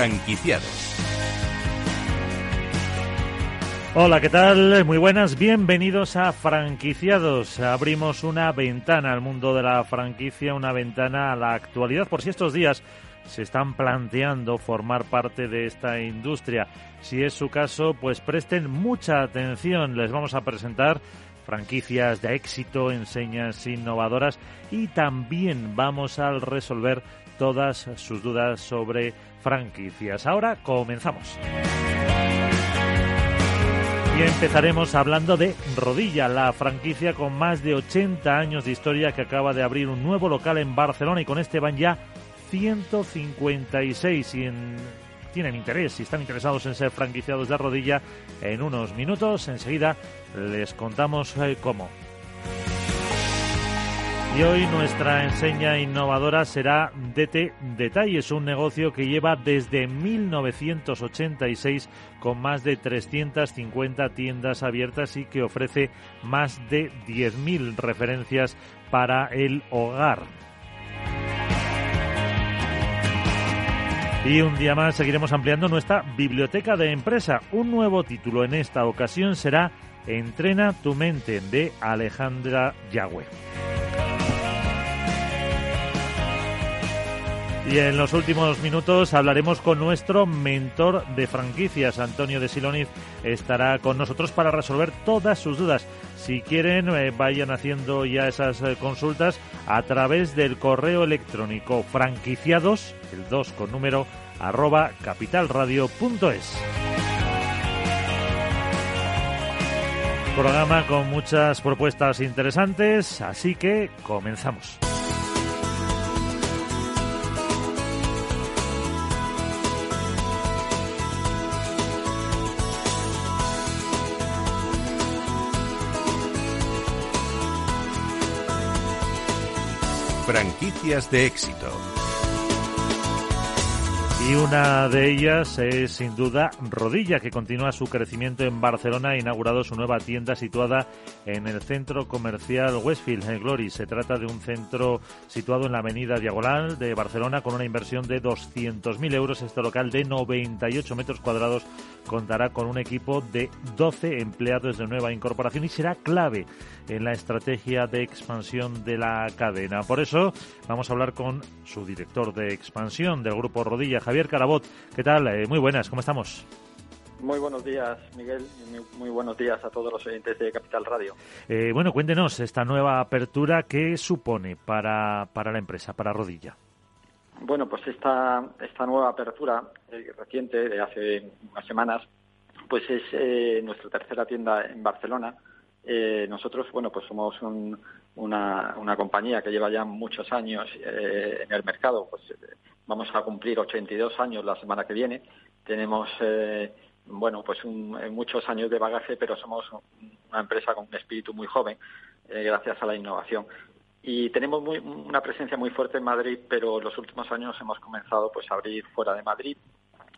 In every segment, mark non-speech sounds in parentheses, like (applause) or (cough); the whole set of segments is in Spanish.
Franquiciados. Hola, ¿qué tal? Muy buenas, bienvenidos a Franquiciados. Abrimos una ventana al mundo de la franquicia, una ventana a la actualidad, por si estos días se están planteando formar parte de esta industria. Si es su caso, pues presten mucha atención. Les vamos a presentar franquicias de éxito, enseñas innovadoras y también vamos a resolver todas sus dudas sobre franquicias. Ahora comenzamos. Y empezaremos hablando de Rodilla, la franquicia con más de 80 años de historia que acaba de abrir un nuevo local en Barcelona y con este van ya 156 y tienen interés y están interesados en ser franquiciados de Rodilla en unos minutos. Enseguida les contamos eh, cómo. Y hoy nuestra enseña innovadora será DT Detalles, un negocio que lleva desde 1986 con más de 350 tiendas abiertas y que ofrece más de 10.000 referencias para el hogar. Y un día más seguiremos ampliando nuestra biblioteca de empresa. Un nuevo título en esta ocasión será Entrena tu mente de Alejandra Yagüe. Y en los últimos minutos hablaremos con nuestro mentor de franquicias, Antonio de Siloniz, estará con nosotros para resolver todas sus dudas. Si quieren, eh, vayan haciendo ya esas eh, consultas a través del correo electrónico franquiciados, el 2 con número, arroba capitalradio.es. Programa con muchas propuestas interesantes, así que comenzamos. Franquicias de éxito. Y una de ellas es sin duda Rodilla, que continúa su crecimiento en Barcelona. Ha inaugurado su nueva tienda situada en el centro comercial Westfield en Glory. Se trata de un centro situado en la avenida Diagonal de Barcelona con una inversión de 200.000 euros. Este local de 98 metros cuadrados contará con un equipo de 12 empleados de nueva incorporación y será clave en la estrategia de expansión de la cadena. Por eso vamos a hablar con su director de expansión del Grupo Rodilla, Javier Carabot. ¿Qué tal? Eh, muy buenas, ¿cómo estamos? Muy buenos días, Miguel, y muy buenos días a todos los oyentes de Capital Radio. Eh, bueno, cuéntenos esta nueva apertura, ¿qué supone para, para la empresa, para Rodilla? Bueno, pues esta, esta nueva apertura eh, reciente, de hace unas semanas, pues es nuestra tercera tienda en Barcelona. Nosotros, bueno, pues somos una, una, compañía que lleva ya muchos años en el mercado, pues Vamos a cumplir 82 años la semana que viene. Tenemos, eh, bueno, pues eh, muchos años de bagaje, pero somos una empresa con un espíritu muy joven, eh, gracias a la innovación. Y tenemos una presencia muy fuerte en Madrid, pero los últimos años hemos comenzado pues a abrir fuera de Madrid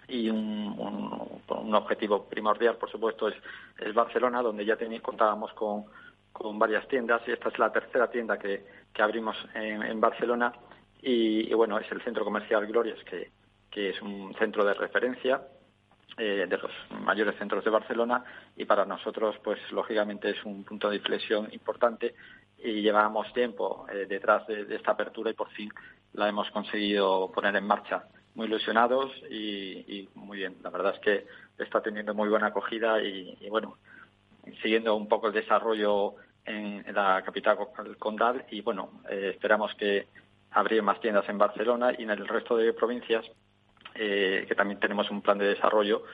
y un, objetivo primordial, por supuesto, es, Barcelona, donde ya contábamos con, varias tiendas y esta es la tercera tienda que, abrimos en Barcelona y, bueno, es el centro comercial Glorias, que, que es un centro de referencia eh, de los mayores centros de Barcelona y para nosotros, pues lógicamente es un punto de inflexión importante y llevábamos tiempo eh, detrás de, esta apertura y por fin la hemos conseguido poner en marcha. Muy ilusionados y, muy bien. La verdad es que está teniendo muy buena acogida y, bueno, siguiendo un poco el desarrollo en, la capital condal y bueno, eh, esperamos que abrir más tiendas en Barcelona y en el resto de provincias, eh, que también tenemos un plan de desarrollo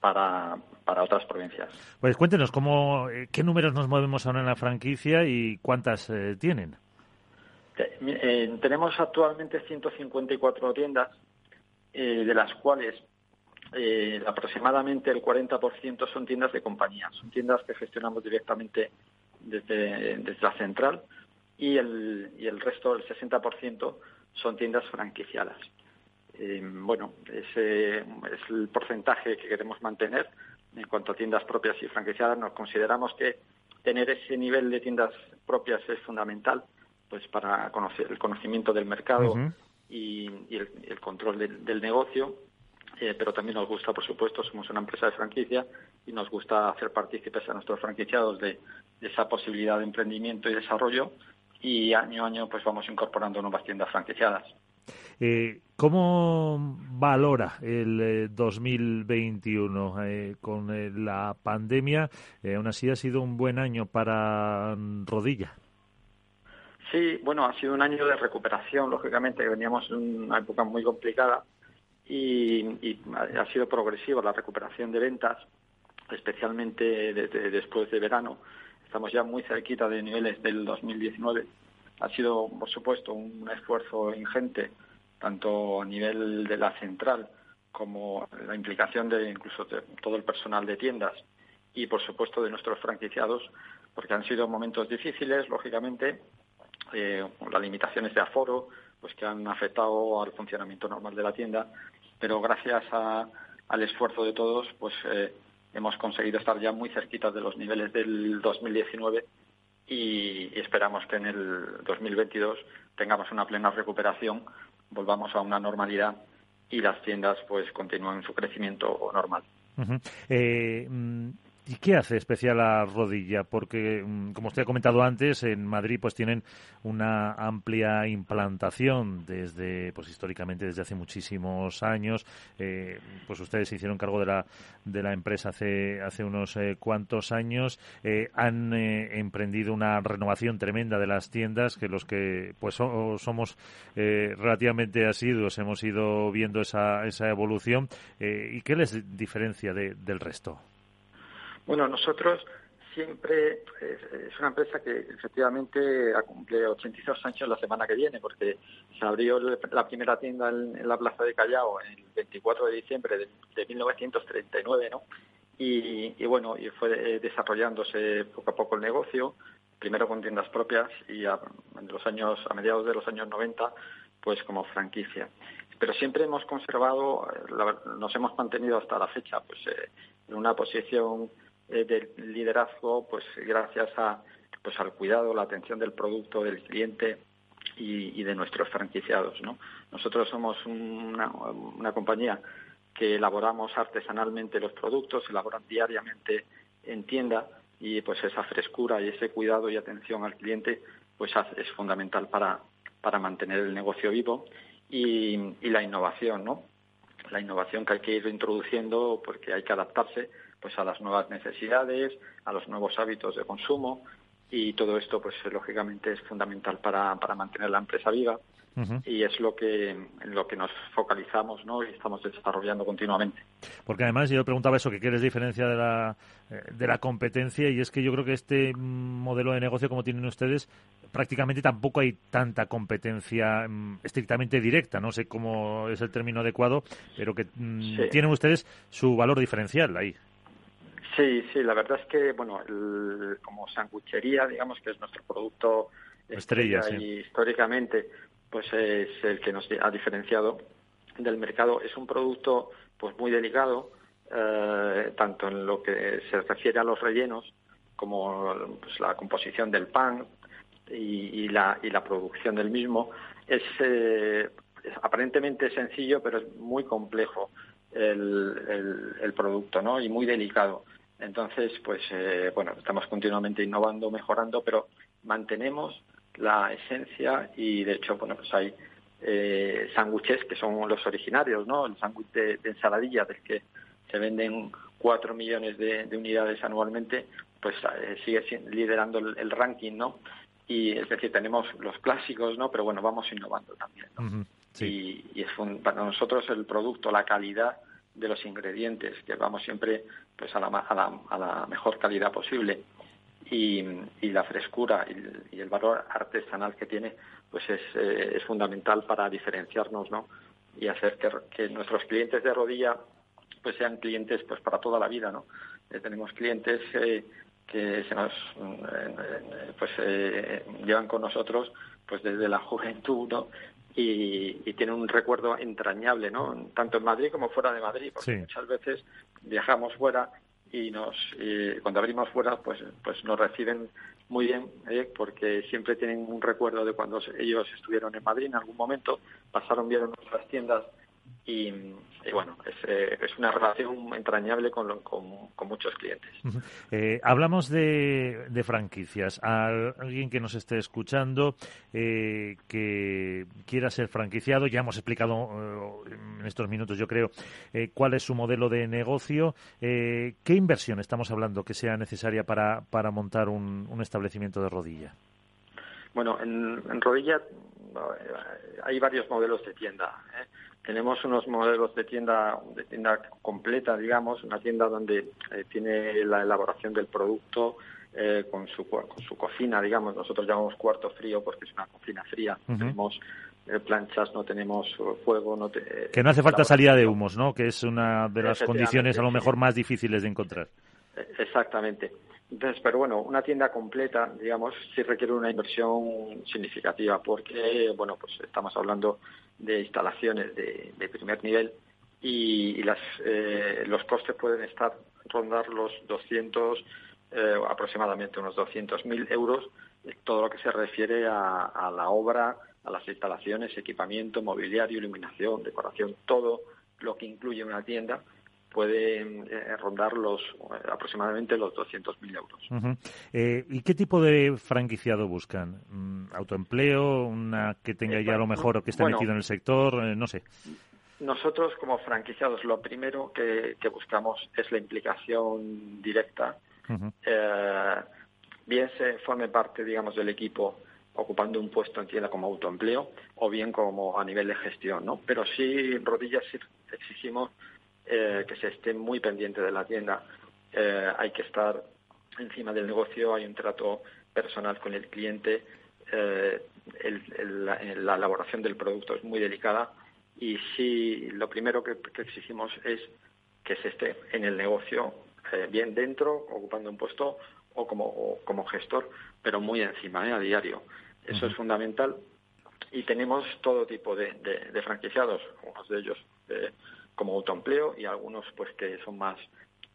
para, para otras provincias. Pues cuéntenos, cómo, eh, ¿qué números nos movemos ahora en la franquicia y cuántas eh, tienen? tenemos actualmente 154 tiendas, de las cuales aproximadamente el 40% son tiendas de compañía, son tiendas que gestionamos directamente desde, desde la central y el, y el resto, el 60%, son tiendas franquiciadas. Eh, bueno, ese es el porcentaje que queremos mantener. En cuanto a tiendas propias y franquiciadas, nos consideramos que tener ese nivel de tiendas propias es fundamental pues para conocer el conocimiento del mercado y, el, control del, negocio eh, pero también nos gusta, por supuesto, somos una empresa de franquicia y nos gusta hacer partícipes a nuestros franquiciados de, esa posibilidad de emprendimiento y desarrollo y año a año pues vamos incorporando nuevas tiendas franquiciadas. Eh, ¿Cómo valora el 2021 eh, con la pandemia? aún así ha sido un buen año para Rodilla. Sí, bueno, ha sido un año de recuperación, lógicamente, veníamos en una época muy complicada y, ha sido progresiva la recuperación de ventas, especialmente después de verano. Estamos ya muy cerquita de niveles del 2019. Ha sido, por supuesto, un esfuerzo ingente, tanto a nivel de la central como la implicación de incluso de todo el personal de tiendas y, por supuesto, de nuestros franquiciados, porque han sido momentos difíciles, lógicamente, eh, las limitaciones de aforo, pues que han afectado al funcionamiento normal de la tienda, pero gracias al esfuerzo de todos, pues eh, hemos conseguido estar ya muy cerquitas de los niveles del 2019 y, esperamos que en el 2022 tengamos una plena recuperación, volvamos a una normalidad y las tiendas pues continúen su crecimiento normal. ¿Y qué hace especial la rodilla? Porque, mm, como usted ha comentado antes, en Madrid pues tienen una amplia implantación desde, pues históricamente desde hace muchísimos años. Eh, pues ustedes se hicieron cargo de la, de la empresa hace, hace unos eh, cuantos años. Eh, han emprendido una renovación tremenda de las tiendas que los que pues somos relativamente asiduos hemos ido viendo esa, esa evolución. ¿Y qué les diferencia del resto? Bueno, nosotros siempre es, una empresa que efectivamente cumple 82 años la semana que viene, porque se abrió la primera tienda en, la Plaza de Callao el 24 de diciembre de, 1939, ¿no? Y, bueno, y fue desarrollándose poco a poco el negocio, primero con tiendas propias y a, en los años, a mediados de los años 90, pues como franquicia. Pero siempre hemos conservado, nos hemos mantenido hasta la fecha, pues eh, en una posición eh, del liderazgo, pues gracias a, pues al cuidado, la atención del producto, del cliente y, de nuestros franquiciados. ¿no? Nosotros somos una, una compañía que elaboramos artesanalmente los productos, elaboran diariamente en tienda y pues esa frescura y ese cuidado y atención al cliente pues es fundamental para, para mantener el negocio vivo y, y la innovación, ¿no? La innovación que hay que ir introduciendo porque hay que adaptarse pues a las nuevas necesidades, a los nuevos hábitos de consumo y todo esto pues lógicamente es fundamental para, para mantener la empresa viva y es lo que en lo que nos focalizamos ¿no? y estamos desarrollando continuamente. Porque además yo preguntaba eso, que qué les diferencia de la, eh, de la competencia y es que yo creo que este modelo de negocio como tienen ustedes prácticamente tampoco hay tanta competencia mm, estrictamente directa, no sé cómo es el término adecuado, pero que mm, tienen ustedes su valor diferencial ahí. Sí, sí, la verdad es que, bueno, como sanguchería, digamos que es nuestro producto estrella, y históricamente, pues es el que nos ha diferenciado del mercado. Es un producto, pues muy delicado, eh, tanto en lo que se refiere a los rellenos como pues, la composición del pan y, la, y la producción del mismo. Es, eh, es aparentemente sencillo, pero es muy complejo el, el, el producto, ¿no? Y muy delicado. Entonces, pues eh, bueno, estamos continuamente innovando, mejorando, pero mantenemos la esencia y de hecho, bueno, pues hay eh, sándwiches que son los originarios, ¿no? El sándwich de, ensaladilla del que se venden cuatro millones de, unidades anualmente, pues eh, sigue liderando el, ranking, ¿no? Y es decir, tenemos los clásicos, ¿no? Pero bueno, vamos innovando también, ¿no? y, y, es para nosotros el producto, la calidad de los ingredientes, que vamos siempre pues a la, a la, mejor calidad posible y, la frescura y, el valor artesanal que tiene pues es, eh, es fundamental para diferenciarnos ¿no? y hacer que, nuestros clientes de rodilla pues sean clientes pues para toda la vida ¿no? Eh, tenemos clientes eh, que se nos pues llevan con nosotros pues desde la juventud ¿no? Y, tiene un recuerdo entrañable, ¿no? Tanto en Madrid como fuera de Madrid, porque muchas veces viajamos fuera y nos cuando abrimos fuera pues pues nos reciben muy bien ¿eh? porque siempre tienen un recuerdo de cuando ellos estuvieron en Madrid en algún momento pasaron bien en nuestras tiendas y, bueno, eh, es, una relación entrañable con, con, muchos clientes. Eh, hablamos de, de, franquicias. A alguien que nos esté escuchando eh, que quiera ser franquiciado, ya hemos explicado en estos minutos, yo creo, cuál es su modelo de negocio. ¿Qué inversión estamos hablando que sea necesaria para, para montar un, un establecimiento de rodilla? Bueno, en, en rodilla hay varios modelos de tienda. ¿eh? Tenemos unos modelos de tienda, de tienda completa, digamos, una tienda donde eh, tiene la elaboración del producto eh, con, su, con su cocina, digamos. Nosotros llamamos cuarto frío porque es una cocina fría. Tenemos planchas, no tenemos fuego. No que no hace falta salida de humos, ¿no? Que es una de las condiciones a lo mejor más difíciles de encontrar. Exactamente. Entonces, pero bueno, una tienda completa, digamos, sí requiere una inversión significativa porque, bueno, pues estamos hablando de instalaciones de, primer nivel y, las, eh, los costes pueden estar rondar los 200, eh, aproximadamente unos 200.000 euros, todo lo que se refiere a, a la obra, a las instalaciones, equipamiento, mobiliario, iluminación, decoración, todo lo que incluye una tienda puede eh, rondar los eh, aproximadamente los 200.000 euros. Eh, ¿Y qué tipo de franquiciado buscan? Mm, ¿Autoempleo? ¿Una que tenga ya lo mejor o que esté metido en el sector? no sé. Nosotros como franquiciados lo primero que, buscamos es la implicación directa. bien se forme parte, digamos, del equipo ocupando un puesto en tienda como autoempleo o bien como a nivel de gestión, ¿no? Pero sí, rodillas exigimos eh, que se esté muy pendiente de la tienda. Eh, hay que estar encima del negocio, hay un trato personal con el cliente, eh, la, elaboración del producto es muy delicada y sí, lo primero que, exigimos es que se esté en el negocio bien dentro, ocupando un puesto o como, como gestor, pero muy encima, a diario. Eso es fundamental. Y tenemos todo tipo de, de, franquiciados, unos de ellos como autoempleo y algunos pues que son más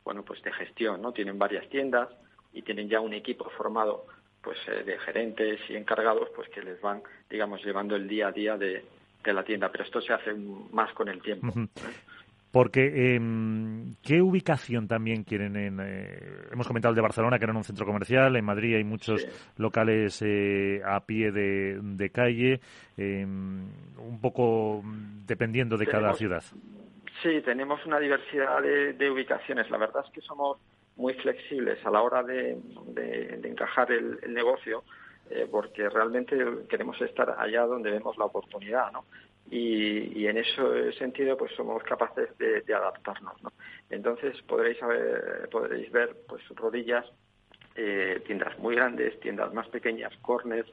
bueno pues de gestión no tienen varias tiendas y tienen ya un equipo formado pues eh, de gerentes y encargados pues que les van digamos llevando el día a día de, la tienda. Pero esto se hace más con el tiempo porque em, qué ubicación también quieren en eh, hemos comentado el de Barcelona que era un centro comercial en Madrid hay muchos locales eh, a pie de, de calle em, un poco dependiendo de cada ciudad Sí, tenemos una diversidad de, ubicaciones. La verdad es que somos muy flexibles a la hora de, encajar el, negocio, eh, porque realmente queremos estar allá donde vemos la oportunidad, ¿no? Y, en ese sentido, pues somos capaces de, adaptarnos, ¿no? Entonces podréis, podréis ver, pues rodillas, eh, tiendas muy grandes, tiendas más pequeñas, corners,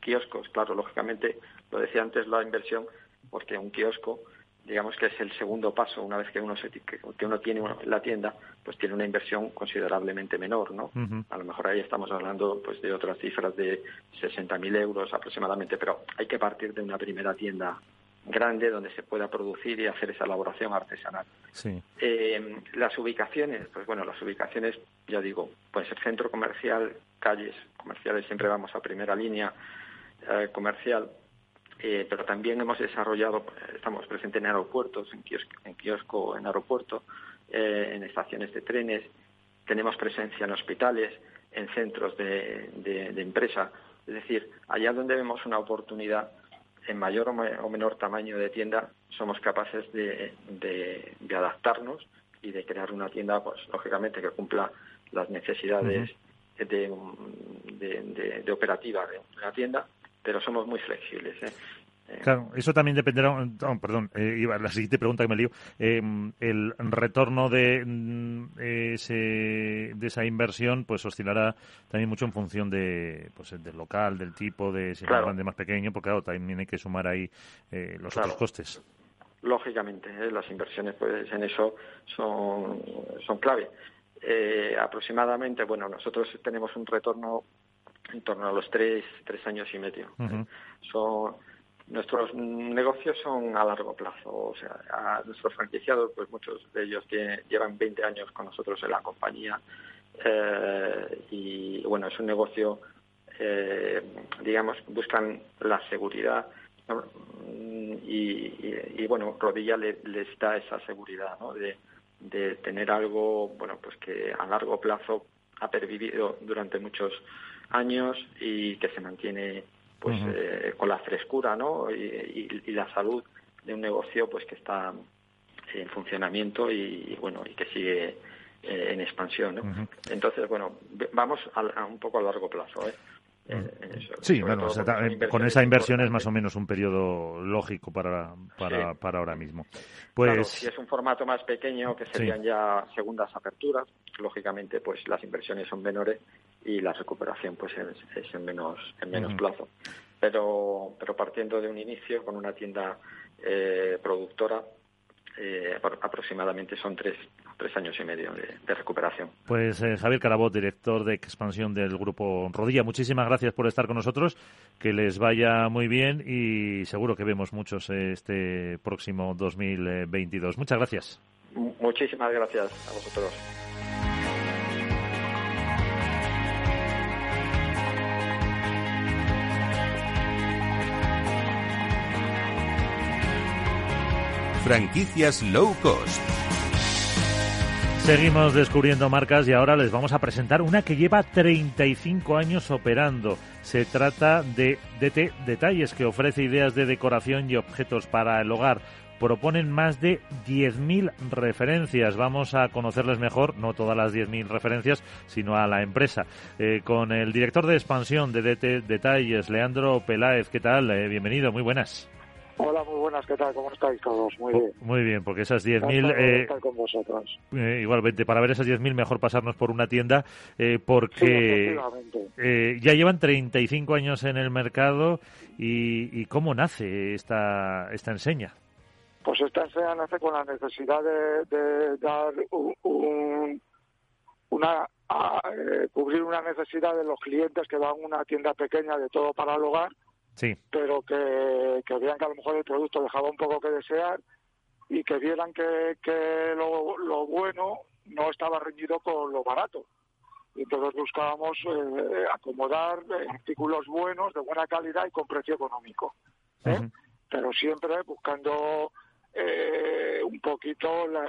kioscos, claro, lógicamente, lo decía antes, la inversión, porque un kiosco digamos que es el segundo paso una vez que uno se, que uno tiene la tienda pues tiene una inversión considerablemente menor no a lo mejor ahí estamos hablando pues de otras cifras de 60.000 euros aproximadamente pero hay que partir de una primera tienda grande donde se pueda producir y hacer esa elaboración artesanal. Sí. Eh, las ubicaciones pues bueno las ubicaciones ya digo puede ser centro comercial calles comerciales siempre vamos a primera línea eh, comercial eh, pero también hemos desarrollado, estamos presentes en aeropuertos, en kiosco, en, kiosco, en aeropuerto, eh, en estaciones de trenes, tenemos presencia en hospitales, en centros de, de, empresa. Es decir, allá donde vemos una oportunidad en mayor o, menor tamaño de tienda, somos capaces de, de, adaptarnos y de crear una tienda, pues lógicamente que cumpla las necesidades de, de, operativa de la tienda, pero somos muy flexibles. ¿eh? Eh, claro, eso también dependerá, oh, perdón, eh, la siguiente pregunta que me lío, el retorno de, mm, ese, de esa inversión pues oscilará también mucho en función de, pues, del local, del tipo, de si es más grande, más pequeño, porque claro, también hay que sumar ahí los otros costes. Lógicamente, las inversiones pues en eso son, son clave. aproximadamente, bueno, nosotros tenemos un retorno en torno a los tres, tres años y medio. son, nuestros negocios son a largo plazo. O sea, a nuestros franquiciados, pues muchos de ellos que llevan 20 años con nosotros en la compañía. Eh, y bueno, es un negocio, eh, digamos, buscan la seguridad. y, bueno, Rodilla le, les da esa seguridad ¿no? de, de tener algo bueno pues que a largo plazo ha pervivido durante muchos años y que se mantiene pues eh, con la frescura ¿no? Y, la salud de un negocio pues que está en funcionamiento y, bueno y que sigue eh, en expansión ¿no? entonces bueno vamos a, un poco a largo plazo ¿eh? Sí, bueno, con esa inversión es más o menos un periodo lógico para, para, para ahora mismo. Pues si es un formato más pequeño, que serían ya segundas aperturas, lógicamente pues las inversiones son menores y la recuperación pues es, en menos en menos plazo. Pero pero partiendo de un inicio con una tienda eh, productora eh, aproximadamente son tres, tres años y medio de, recuperación. Pues eh, Javier Carabot, director de expansión del Grupo Rodilla, muchísimas gracias por estar con nosotros, que les vaya muy bien y seguro que vemos muchos este próximo 2022. Muchas gracias. muchísimas gracias a vosotros. Franquicias low cost. Seguimos descubriendo marcas y ahora les vamos a presentar una que lleva 35 años operando. Se trata de DT Detalles, que ofrece ideas de decoración y objetos para el hogar. Proponen más de 10.000 referencias. Vamos a conocerles mejor, no todas las 10.000 referencias, sino a la empresa. Eh, con el director de expansión de DT Detalles, Leandro Peláez. ¿Qué tal? Eh, bienvenido, muy buenas. Hola, muy buenas, ¿qué tal? ¿Cómo estáis todos? Muy bien. Muy bien, porque esas 10.000... Eh, con vosotros. Eh, igualmente, para ver esas 10.000 mejor pasarnos por una tienda, eh, porque eh, ya llevan 35 años en el mercado y, ¿cómo nace esta, esta enseña? Pues esta enseña nace con la necesidad de, dar un, una eh, cubrir una necesidad de los clientes que van a una tienda pequeña de todo para el hogar sí. pero que, que vean que a lo mejor el producto dejaba un poco que desear y que vieran que, que lo, lo bueno no estaba reñido con lo barato. Y entonces buscábamos eh, acomodar artículos buenos, de buena calidad y con precio económico. ¿eh? Pero siempre buscando eh, un poquito la,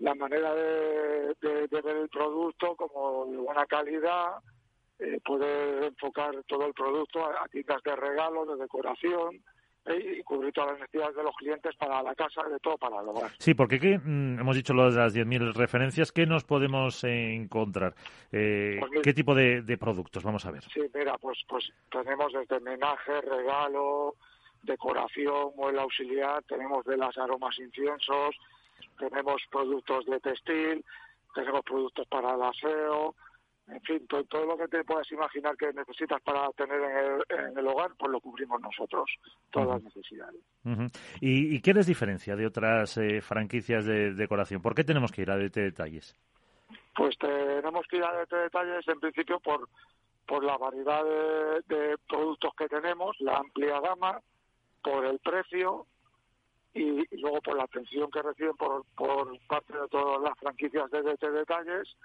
la manera de, de, de, ver el producto como de buena calidad, eh, poder enfocar todo el producto a, tiendas de regalo, de decoración, eh, y cubrir todas las necesidades de los clientes para la casa, de todo para el hogar. Sí, porque ¿qué, mm, hemos dicho lo de las 10.000 referencias, ¿qué nos podemos encontrar? Eh, pues ¿Qué tipo de, productos? Vamos a ver. Sí, mira, pues, pues tenemos desde menaje, regalo, decoración, mueble auxiliar, tenemos velas, aromas, inciensos, tenemos productos de textil, tenemos productos para el aseo, en fin, todo, lo que te puedas imaginar que necesitas para tener en el, hogar, pues lo cubrimos nosotros, todas las necesidades. ¿Y, qué les diferencia de otras eh, franquicias de decoración? ¿Por qué tenemos que ir a DT Detalles? Pues tenemos que ir a DT Detalles en principio por, por la variedad de, productos que tenemos, la amplia gama, por el precio y, y, luego por la atención que reciben por, por parte de todas las franquicias de DT Detalles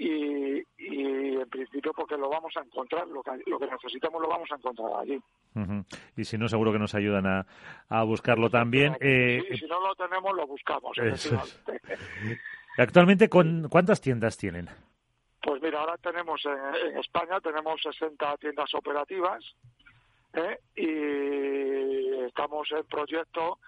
y, en principio porque lo vamos a encontrar, lo que, lo que necesitamos lo vamos a encontrar allí. Y si no, seguro que nos ayudan a, a buscarlo también. Eh, si no lo tenemos, lo buscamos. (laughs) Actualmente, ¿con ¿cuántas tiendas tienen? Pues mira, ahora tenemos en, España tenemos 60 tiendas operativas ¿eh? y estamos en proyecto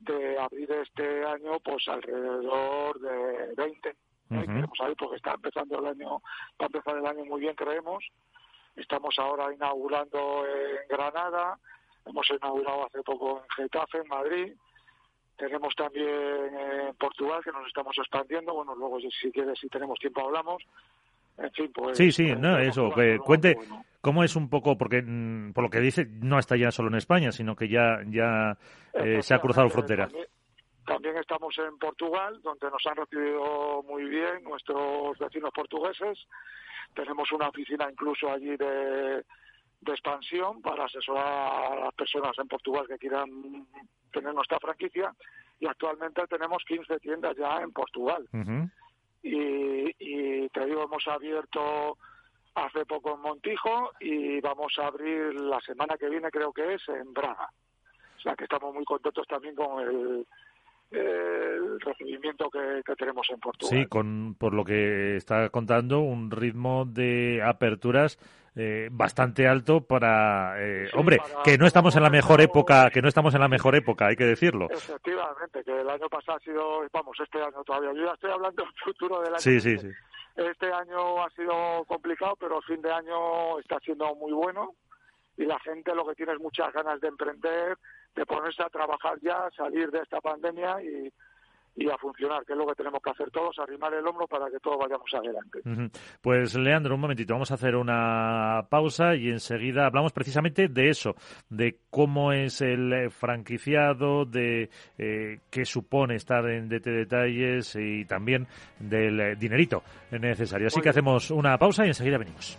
de abrir este año pues alrededor de 20 queremos saber porque está empezando el año, va a empezar el año muy bien, creemos. Estamos ahora inaugurando en Granada, hemos inaugurado hace poco en Getafe, en Madrid. Tenemos también en Portugal, que nos estamos expandiendo. Bueno, luego, si quieres, si tenemos tiempo, hablamos. En fin, pues. Sí, sí, pues, no, eso. Que cuente cómo es un poco, porque mm, por lo que dice, no está ya solo en España, sino que ya, ya eh, se ha cruzado frontera. También estamos en Portugal, donde nos han recibido muy bien nuestros vecinos portugueses. Tenemos una oficina incluso allí de, expansión para asesorar a las personas en Portugal que quieran tener nuestra franquicia. Y actualmente tenemos 15 tiendas ya en Portugal. y, y te digo, hemos abierto hace poco en Montijo y vamos a abrir la semana que viene, creo que es, en Braga. O sea que estamos muy contentos también con el, el recibimiento que, tenemos en Portugal. Sí, con, por lo que está contando, un ritmo de aperturas eh, bastante alto para, eh, hombre, que no estamos en la mejor época, que no estamos en la mejor época, hay que decirlo. Efectivamente, que el año pasado ha sido, vamos, este año todavía, yo ya estoy hablando del futuro del año. Sí, sí, sí. Este año ha sido complicado, pero el fin de año está siendo muy bueno y la gente lo que tiene es muchas ganas de emprender, de ponerse a trabajar ya, salir de esta pandemia y, y a funcionar, que es lo que tenemos que hacer todos, arrimar el hombro para que todos vayamos adelante. Pues Leandro, un momentito, vamos a hacer una pausa y enseguida hablamos precisamente de eso, de cómo es el eh, franquiciado, de eh, qué supone estar en DT Detalles y también del eh, dinerito necesario. Así que hacemos una pausa y enseguida venimos.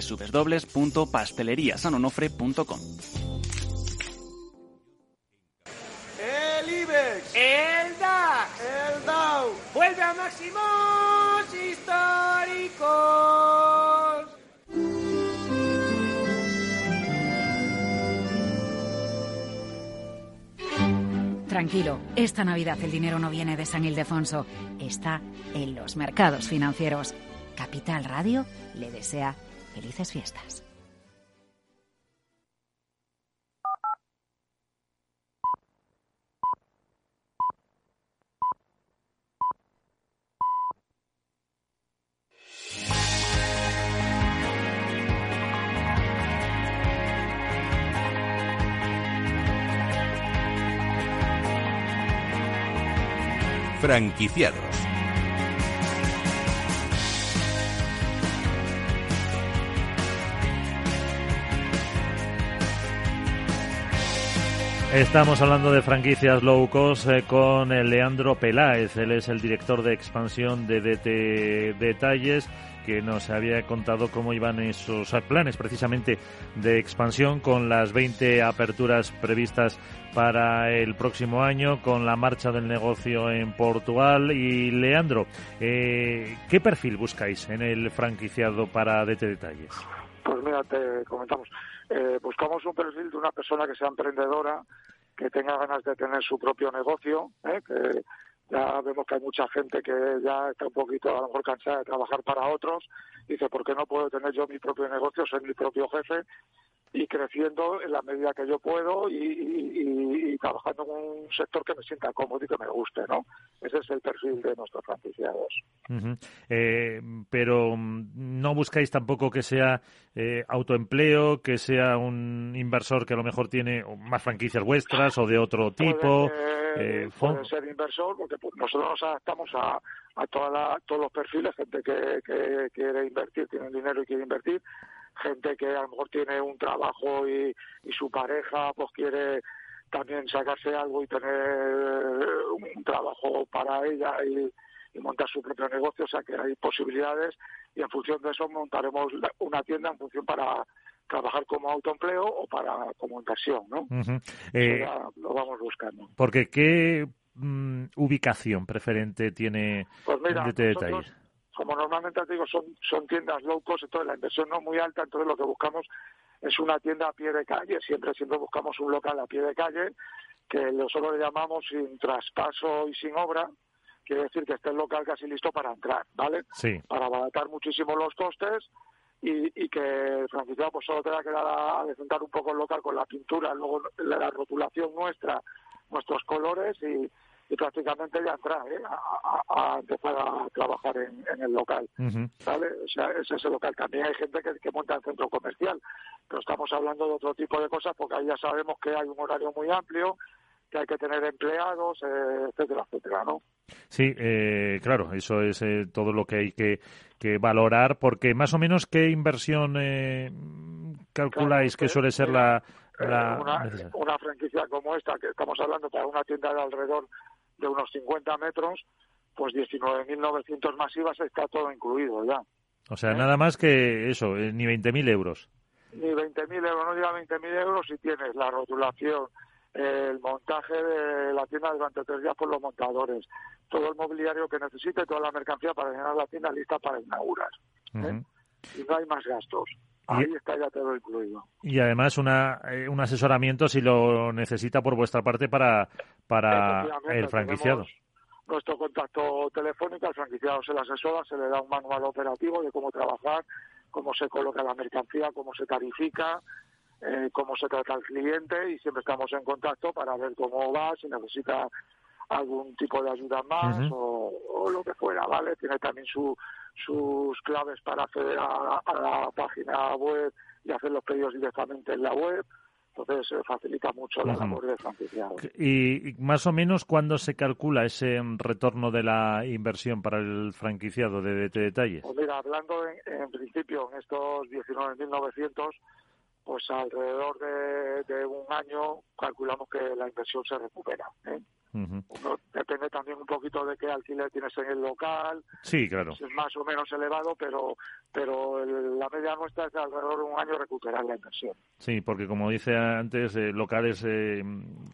www.pasteleriasanonofre.com. El IBEX, el DAX, el Dow, vuelve a máximos históricos. Tranquilo, esta Navidad el dinero no viene de San Ildefonso, está en los mercados financieros. Capital Radio le desea felices fiestas. franquiciados. Estamos hablando de franquicias low cost eh, con el Leandro Peláez. Él es el director de expansión de DT Detalles que nos había contado cómo iban esos planes precisamente de expansión con las 20 aperturas previstas para el próximo año, con la marcha del negocio en Portugal. Y Leandro, eh, ¿qué perfil buscáis en el franquiciado para DT Detalles? Pues mira, te comentamos. Eh, buscamos un perfil de una persona que sea emprendedora, que tenga ganas de tener su propio negocio, ¿eh? que ya vemos que hay mucha gente que ya está un poquito a lo mejor cansada de trabajar para otros. Dice, ¿por qué no puedo tener yo mi propio negocio, ser mi propio jefe y creciendo en la medida que yo puedo y, trabajando en un sector que me sienta cómodo y que me guste, ¿no? Ese es el perfil de nuestros franquiciados. Eh, pero mm, no buscáis tampoco que sea eh, autoempleo, que sea un inversor que a lo mejor tiene más franquicias vuestras o de otro tipo. Eh, puede, ser inversor porque pues, nosotros nos adaptamos a, a toda todos los perfiles, gente que, que quiere invertir, tiene dinero y quiere invertir gente que a lo mejor tiene un trabajo y, su pareja pues quiere también sacarse algo y tener un trabajo para ella y, montar su propio negocio, o sea que hay posibilidades y en función de eso montaremos una tienda en función para trabajar como autoempleo o para como inversión, ¿no? Eh, lo vamos buscando. Porque qué mm, ubicación preferente tiene pues mira, detalles como normalmente te digo, son, son tiendas low cost, entonces la inversión no es muy alta, entonces lo que buscamos es una tienda a pie de calle, siempre siempre buscamos un local a pie de calle, que nosotros le llamamos sin traspaso y sin obra, quiere decir que esté el local casi listo para entrar, ¿vale? Sí. Para abaratar muchísimo los costes y, y que el franquiciado pues solo tenga que dar a, a un poco el local con la pintura, luego la rotulación nuestra, nuestros colores y, y prácticamente ya entrar ¿eh? a, empezar a trabajar en, el local. ¿vale? O sea, ese es el local. También hay gente que, que monta el centro comercial, pero estamos hablando de otro tipo de cosas porque ahí ya sabemos que hay un horario muy amplio, que hay que tener empleados, eh, etcétera, etcétera, ¿no? Sí, eh, claro, eso es eh, todo lo que hay que, que, valorar, porque más o menos qué inversión eh, calculáis que suele ser la, la una, una, franquicia como esta que estamos hablando para una tienda de alrededor de unos 50 metros, pues 19.900 masivas está todo incluido ya. O sea, nada más que eso, eh, ni 20.000 euros. Ni 20.000 euros, no llega 20.000 euros si tienes la rotulación, el montaje de la tienda durante tres días por los montadores, todo el mobiliario que necesite, toda la mercancía para llenar la tienda lista para inaugurar. ¿eh? Y no hay más gastos. Ahí está ya todo incluido. Y además una, eh, un asesoramiento si lo necesita por vuestra parte para, para el franquiciado. Nuestro contacto telefónico, al franquiciado se le asesora, se le da un manual operativo de cómo trabajar, cómo se coloca la mercancía, cómo se tarifica, eh, cómo se trata al cliente y siempre estamos en contacto para ver cómo va, si necesita algún tipo de ayuda más o, lo que fuera, ¿vale? Tiene también su, sus claves para acceder a, la página web y hacer los pedidos directamente en la web. Entonces eh, facilita mucho la labor de franquiciado. ¿Y más o menos cuándo se calcula ese retorno de la inversión para el franquiciado de, detalles? Pues mira, hablando en, principio en estos 19.900, pues alrededor de, de, un año calculamos que la inversión se recupera. ¿eh? Depende también un poquito de qué alquiler tienes en el local. Sí, claro. Es más o menos elevado, pero pero la media nuestra es de alrededor de un año recuperar la inversión. Sí, porque como dice antes, eh, locales eh,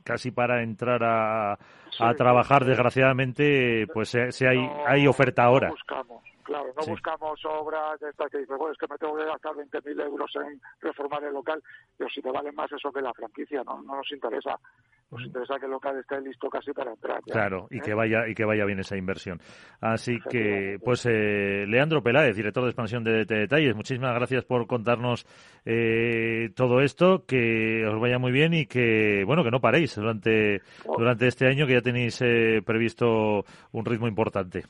casi para entrar a, a trabajar, desgraciadamente, pues eh, si hay, hay oferta ahora. buscamos. Claro, no buscamos obras de estas que dices, bueno, es que me tengo que gastar 20.000 euros en reformar el local, pero si te vale más eso que la franquicia, no, no nos interesa nos interesa que el local esté listo casi para entrar. Claro, y ¿eh? que vaya y que vaya bien esa inversión. Así que, pues, eh, Leandro Peláez, director de expansión de, Detalles, muchísimas gracias por contarnos eh, todo esto, que os vaya muy bien y que, bueno, que no paréis durante, oh. durante este año, que ya tenéis previsto un ritmo importante.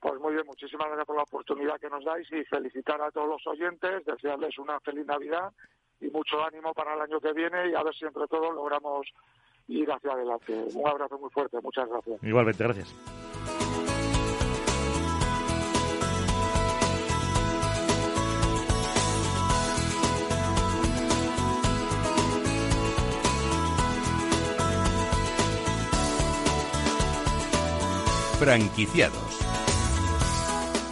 Pues muy bien, muchísimas gracias por la oportunidad que nos dais y felicitar a todos los oyentes, desearles una feliz Navidad y mucho ánimo para el año que viene y a ver si entre todos logramos ir hacia adelante. Un abrazo muy fuerte, muchas gracias. Igualmente, gracias. Franquiciados.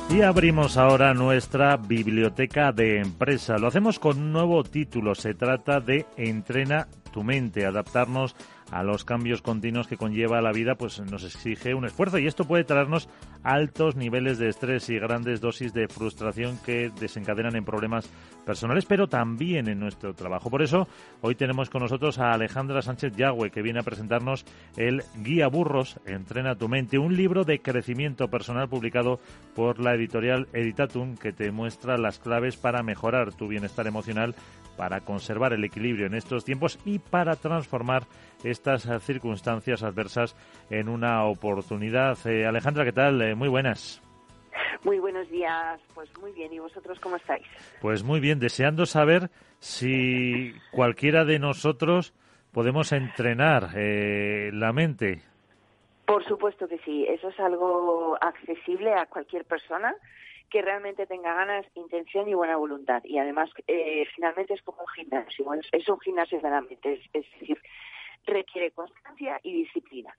Y abrimos ahora nuestra biblioteca de empresa. Lo hacemos con un nuevo título. Se trata de Entrena tu mente, adaptarnos los cambios continuos que conlleva la vida, pues nos exige un esfuerzo y esto puede traernos altos niveles de estrés y grandes dosis de frustración que desencadenan en problemas personales, pero también en nuestro trabajo. Por eso, hoy tenemos con nosotros a Alejandra Sánchez Yagüe, que viene a presentarnos el Guía Burros, Entrena tu mente, un libro de crecimiento personal publicado por la editorial Editatum que te muestra las claves para mejorar tu bienestar emocional para conservar el equilibrio en estos tiempos y para transformar estas circunstancias adversas en una oportunidad. Eh, Alejandra, ¿qué tal? Eh, muy buenas. Muy buenos días, pues muy bien. ¿Y vosotros cómo estáis? Pues muy bien, deseando saber si cualquiera de nosotros podemos entrenar eh, la mente. Por supuesto que sí, eso es algo accesible a cualquier persona que realmente tenga ganas, intención y buena voluntad. Y además, eh, finalmente es como un gimnasio, es, un gimnasio de la mente, es, decir, requiere constancia y disciplina.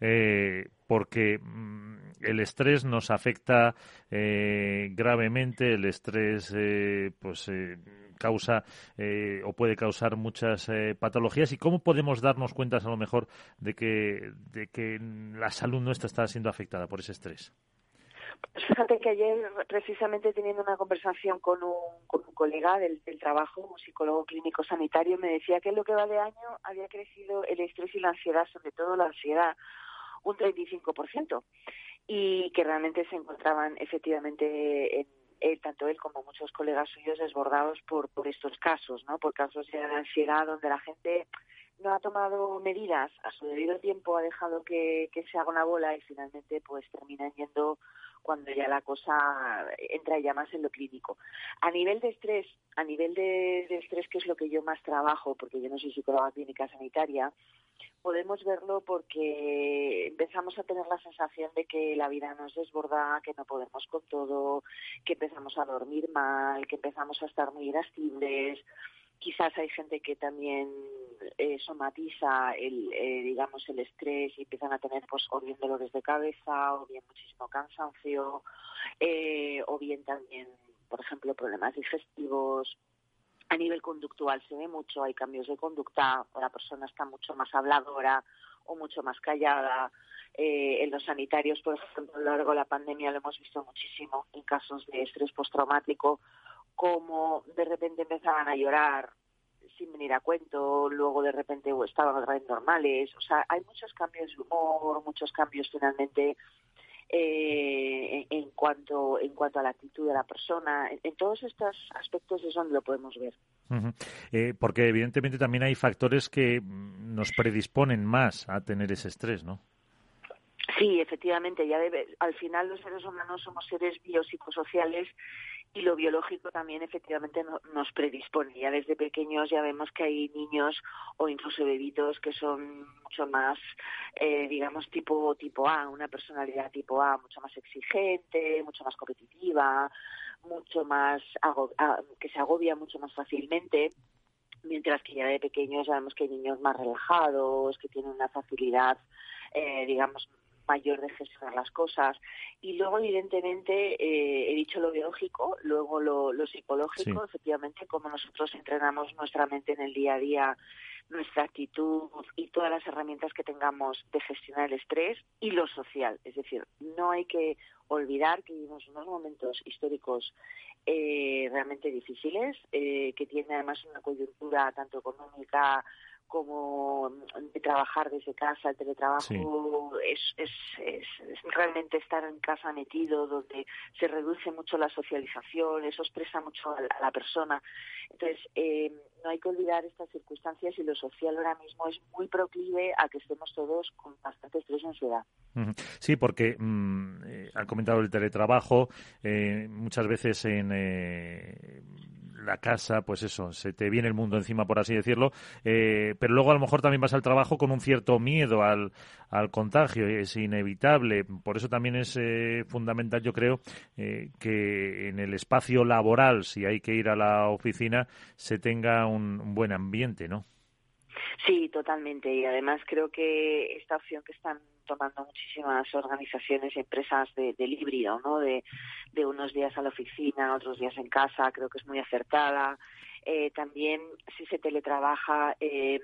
Eh, porque mm, el estrés nos afecta eh, gravemente, el estrés pues causa o puede causar muchas patologías y cómo podemos darnos cuenta a lo mejor de que, de que la salud nuestra está siendo afectada por ese estrés. Fíjate que ayer, precisamente teniendo una conversación con un, con un colega del, trabajo, un psicólogo clínico sanitario, me decía que en lo que va de año había crecido el estrés y la ansiedad, sobre todo la ansiedad, un 35%, y que realmente se encontraban efectivamente en, él, tanto él como muchos colegas suyos desbordados por, por estos casos, ¿no? Por casos de ansiedad donde la gente no ha tomado medidas a su debido tiempo, ha dejado que, que se haga una bola y finalmente pues terminan yendo cuando ya la cosa entra ya más en lo clínico. A nivel de estrés, a nivel de, estrés, que es lo que yo más trabajo, porque yo no soy psicóloga clínica sanitaria, podemos verlo porque empezamos a tener la sensación de que la vida nos desborda, que no podemos con todo, que empezamos a dormir mal, que empezamos a estar muy irascibles, quizás hay gente que también eh, somatiza el eh, digamos el estrés y empiezan a tener pues o bien dolores de cabeza o bien muchísimo cansancio eh, o bien también por ejemplo problemas digestivos. A nivel conductual se ve mucho hay cambios de conducta la persona está mucho más habladora o mucho más callada. En los sanitarios, por ejemplo, a lo largo de la pandemia lo hemos visto muchísimo en casos de estrés postraumático como de repente empezaban a llorar sin venir a cuento, luego de repente estaban otra vez normales. O sea, hay muchos cambios de humor, muchos cambios finalmente eh, en, cuanto en cuanto a la actitud de la persona. En, todos estos aspectos es donde lo podemos ver. Eh, porque evidentemente también hay factores que nos predisponen más a tener ese estrés, ¿no? Sí, efectivamente. Ya debe, al final los seres humanos somos seres biopsicosociales y lo biológico también efectivamente nos predispone. Ya desde pequeños ya vemos que hay niños o incluso bebitos que son mucho más, eh, digamos, tipo, tipo A, una personalidad tipo A, mucho más exigente, mucho más competitiva, mucho más, que se agobia mucho más fácilmente mientras que ya de pequeños sabemos que hay niños más relajados, que tienen una facilidad, eh, digamos, mayor de gestionar las cosas. Y luego, evidentemente, eh, he dicho lo biológico, luego lo, lo psicológico, efectivamente, como nosotros entrenamos nuestra mente en el día a día, nuestra actitud y todas las herramientas que tengamos de gestionar el estrés y lo social. Es decir, no hay que olvidar que vivimos unos momentos históricos eh, realmente difíciles, eh, que tiene además una coyuntura tanto económica como de trabajar desde casa, el teletrabajo es, es, es, realmente estar en casa metido, donde se reduce mucho la socialización, eso expresa mucho a la, persona. Entonces, eh, no hay que olvidar estas circunstancias y lo social ahora mismo es muy proclive a que estemos todos con bastante estrés y ansiedad. Sí, porque mm, eh, han comentado el teletrabajo, eh, muchas veces en eh, la casa, pues eso, se te viene el mundo encima, por así decirlo, eh, pero luego a lo mejor también vas al trabajo con un cierto miedo al, al contagio, es inevitable. Por eso también es eh, fundamental, yo creo, que en el espacio laboral, si hay que ir a la oficina, se tenga un buen ambiente, ¿no? Sí, totalmente. Y además creo que esta opción que están tomando muchísimas organizaciones y empresas de, del híbrido, ¿no? De, de unos días a la oficina, otros días en casa, creo que es muy acertada. Eh, también si se teletrabaja, eh,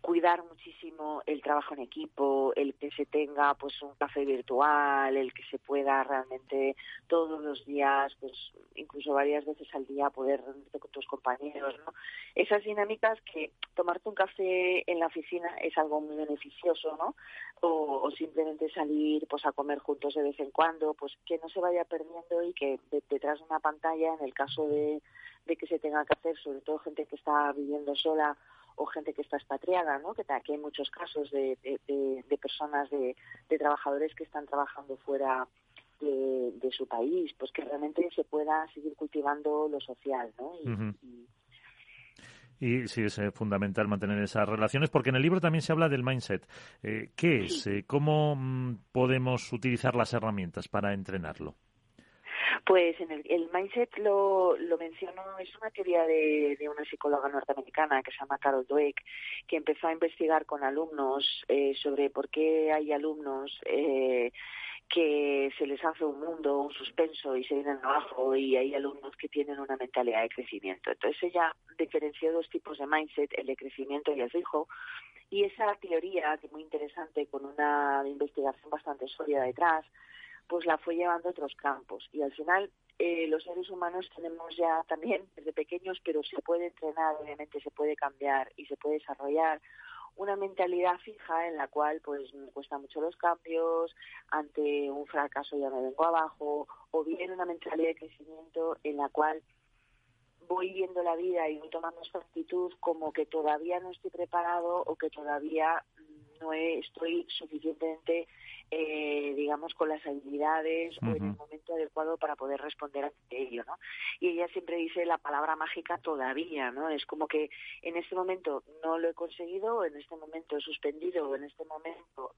cuidar muchísimo el trabajo en equipo, el que se tenga pues un café virtual, el que se pueda realmente todos los días, pues incluso varias veces al día poder reunirte con tus compañeros, ¿no? Esas dinámicas que tomarte un café en la oficina es algo muy beneficioso, ¿no? O, o simplemente salir pues a comer juntos de vez en cuando, pues que no se vaya perdiendo y que detrás de una pantalla, en el caso de, de que se tenga que hacer, sobre todo gente que está viviendo sola o gente que está expatriada, ¿no? Que aquí hay muchos casos de, de, de personas, de, de, trabajadores que están trabajando fuera de, de, su país, pues que realmente se pueda seguir cultivando lo social, ¿no? Y, uh -huh. y, y sí, es eh, fundamental mantener esas relaciones, porque en el libro también se habla del mindset. Eh, ¿Qué es? Eh, ¿Cómo mm, podemos utilizar las herramientas para entrenarlo? Pues en el, el mindset lo, lo menciono, es una teoría de, de, una psicóloga norteamericana que se llama Carol Dweck, que empezó a investigar con alumnos eh, sobre por qué hay alumnos eh, que se les hace un mundo, un suspenso y se vienen abajo y hay alumnos que tienen una mentalidad de crecimiento. Entonces ella diferenció dos tipos de mindset, el de crecimiento y el fijo, y esa teoría, que es muy interesante, con una investigación bastante sólida detrás, pues la fue llevando a otros campos. Y al final eh, los seres humanos tenemos ya también desde pequeños, pero se puede entrenar, obviamente se puede cambiar y se puede desarrollar una mentalidad fija en la cual pues me cuesta mucho los cambios, ante un fracaso ya me vengo abajo, o bien una mentalidad de crecimiento en la cual voy viendo la vida y voy tomando esta actitud como que todavía no estoy preparado o que todavía no estoy suficientemente eh, digamos, con las habilidades uh -huh. o en el momento adecuado para poder responder ante ello, ¿no? Y ella siempre dice la palabra mágica todavía, ¿no? Es como que en este momento no lo he conseguido, en este momento he suspendido, o en este momento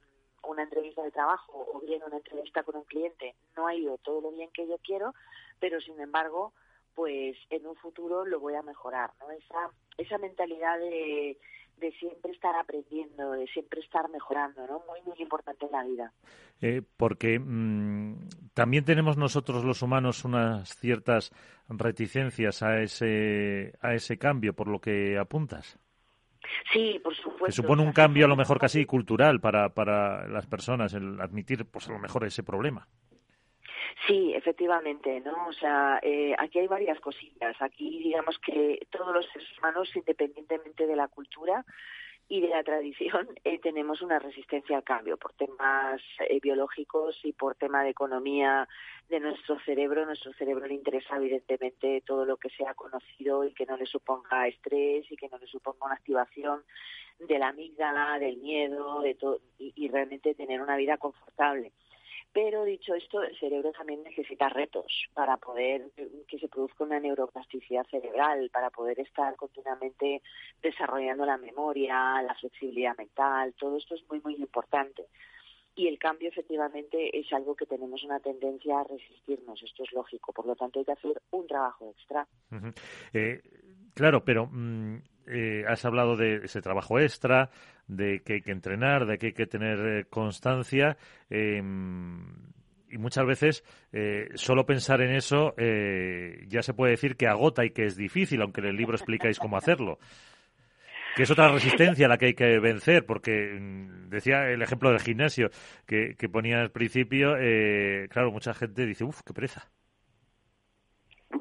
una entrevista de trabajo o bien una entrevista con un cliente no ha ido todo lo bien que yo quiero, pero sin embargo, pues en un futuro lo voy a mejorar, ¿no? Esa, esa mentalidad de de siempre estar aprendiendo, de siempre estar mejorando, ¿no? Muy, muy importante en la vida. Eh, porque mmm, también tenemos nosotros los humanos unas ciertas reticencias a ese, a ese cambio, por lo que apuntas. Sí, por supuesto. Que supone un cambio a lo mejor casi cultural para, para las personas, el admitir, pues a lo mejor ese problema. Sí, efectivamente, ¿no? O sea, eh, aquí hay varias cosillas. Aquí, digamos que todos los seres humanos, independientemente de la cultura y de la (laughs) tradición, eh, tenemos una resistencia al cambio por temas eh, biológicos y por tema de economía de nuestro cerebro. Nuestro cerebro le interesa, evidentemente, todo lo que sea conocido y que no le suponga estrés y que no le suponga una activación de la amígdala, del miedo, de todo, y, y realmente tener una vida confortable. Pero dicho esto, el cerebro también necesita retos para poder que se produzca una neuroplasticidad cerebral, para poder estar continuamente desarrollando la memoria, la flexibilidad mental, todo esto es muy, muy importante. Y el cambio efectivamente es algo que tenemos una tendencia a resistirnos, esto es lógico, por lo tanto hay que hacer un trabajo extra. Eh, claro, pero mm, eh, has hablado de ese trabajo extra, de que hay que entrenar, de que hay que tener eh, constancia. Eh, y muchas veces eh, solo pensar en eso eh, ya se puede decir que agota y que es difícil, aunque en el libro explicáis cómo hacerlo. Que es otra resistencia la que hay que vencer, porque mm, decía el ejemplo del gimnasio que, que ponía al principio, eh, claro, mucha gente dice, uff, qué pereza.